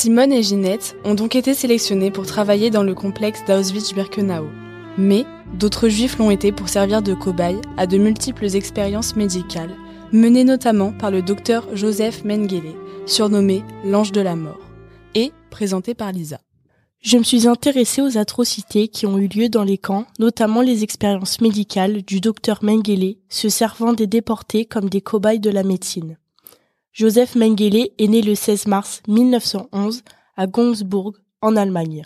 Simone et Ginette ont donc été sélectionnées pour travailler dans le complexe d'Auschwitz-Birkenau. Mais d'autres juifs l'ont été pour servir de cobayes à de multiples expériences médicales, menées notamment par le docteur Joseph Mengele, surnommé l'ange de la mort, et présenté par Lisa. Je me suis intéressée aux atrocités qui ont eu lieu dans les camps, notamment les expériences médicales du docteur Mengele, se servant des déportés comme des cobayes de la médecine. Joseph Mengele est né le 16 mars 1911 à Gongsburg, en Allemagne.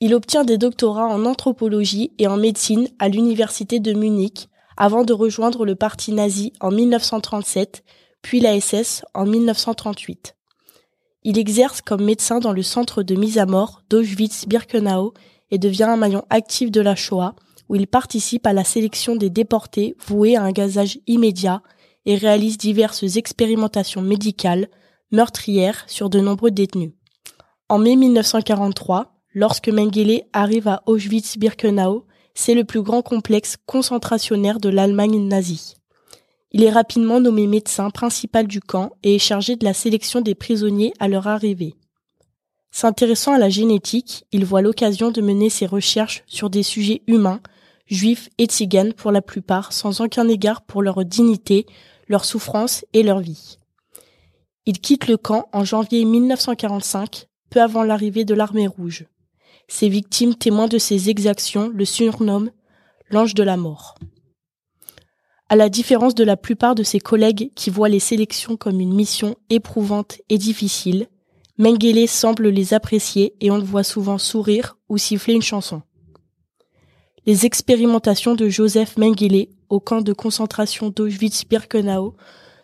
Il obtient des doctorats en anthropologie et en médecine à l'université de Munich avant de rejoindre le parti nazi en 1937, puis la SS en 1938. Il exerce comme médecin dans le centre de mise à mort d'Auschwitz-Birkenau et devient un maillon actif de la Shoah, où il participe à la sélection des déportés voués à un gazage immédiat et réalise diverses expérimentations médicales meurtrières sur de nombreux détenus. En mai 1943, lorsque Mengele arrive à Auschwitz-Birkenau, c'est le plus grand complexe concentrationnaire de l'Allemagne nazie. Il est rapidement nommé médecin principal du camp et est chargé de la sélection des prisonniers à leur arrivée. S'intéressant à la génétique, il voit l'occasion de mener ses recherches sur des sujets humains, juifs et tziganes pour la plupart, sans aucun égard pour leur dignité, leur souffrance et leur vie. Il quitte le camp en janvier 1945, peu avant l'arrivée de l'armée rouge. Ses victimes témoins de ses exactions le surnomment l'ange de la mort. À la différence de la plupart de ses collègues qui voient les sélections comme une mission éprouvante et difficile, Mengele semble les apprécier et on le voit souvent sourire ou siffler une chanson. Les expérimentations de Joseph Mengele au camp de concentration d'Auschwitz-Birkenau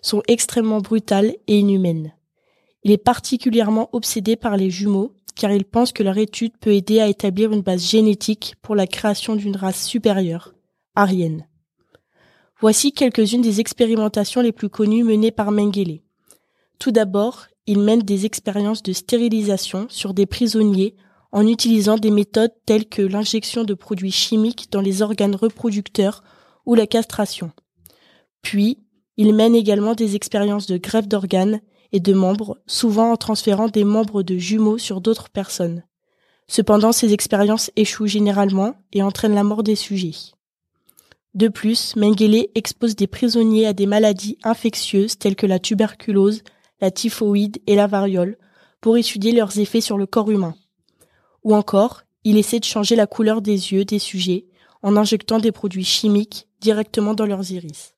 sont extrêmement brutales et inhumaines. Il est particulièrement obsédé par les jumeaux car il pense que leur étude peut aider à établir une base génétique pour la création d'une race supérieure, arienne. Voici quelques-unes des expérimentations les plus connues menées par Mengele. Tout d'abord, il mène des expériences de stérilisation sur des prisonniers en utilisant des méthodes telles que l'injection de produits chimiques dans les organes reproducteurs ou la castration. Puis, il mène également des expériences de greffe d'organes et de membres, souvent en transférant des membres de jumeaux sur d'autres personnes. Cependant, ces expériences échouent généralement et entraînent la mort des sujets. De plus, Mengele expose des prisonniers à des maladies infectieuses telles que la tuberculose, la typhoïde et la variole pour étudier leurs effets sur le corps humain. Ou encore, il essaie de changer la couleur des yeux des sujets en injectant des produits chimiques directement dans leurs iris.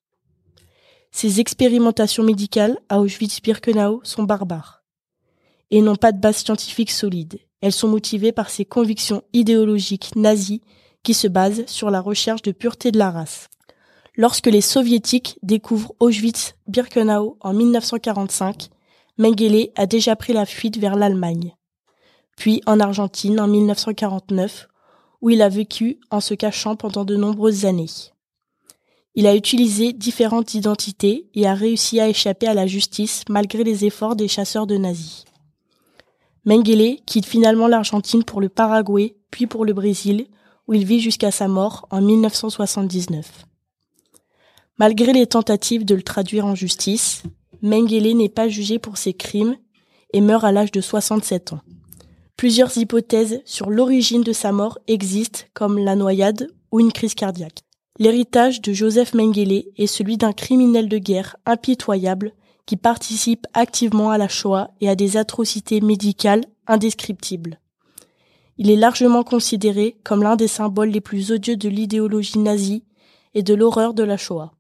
Ces expérimentations médicales à Auschwitz-Birkenau sont barbares et n'ont pas de base scientifique solide. Elles sont motivées par ses convictions idéologiques nazies qui se base sur la recherche de pureté de la race. Lorsque les soviétiques découvrent Auschwitz-Birkenau en 1945, Mengele a déjà pris la fuite vers l'Allemagne, puis en Argentine en 1949, où il a vécu en se cachant pendant de nombreuses années. Il a utilisé différentes identités et a réussi à échapper à la justice malgré les efforts des chasseurs de nazis. Mengele quitte finalement l'Argentine pour le Paraguay, puis pour le Brésil, où il vit jusqu'à sa mort en 1979. Malgré les tentatives de le traduire en justice, Mengele n'est pas jugé pour ses crimes et meurt à l'âge de 67 ans. Plusieurs hypothèses sur l'origine de sa mort existent, comme la noyade ou une crise cardiaque. L'héritage de Joseph Mengele est celui d'un criminel de guerre impitoyable qui participe activement à la Shoah et à des atrocités médicales indescriptibles. Il est largement considéré comme l'un des symboles les plus odieux de l'idéologie nazie et de l'horreur de la Shoah.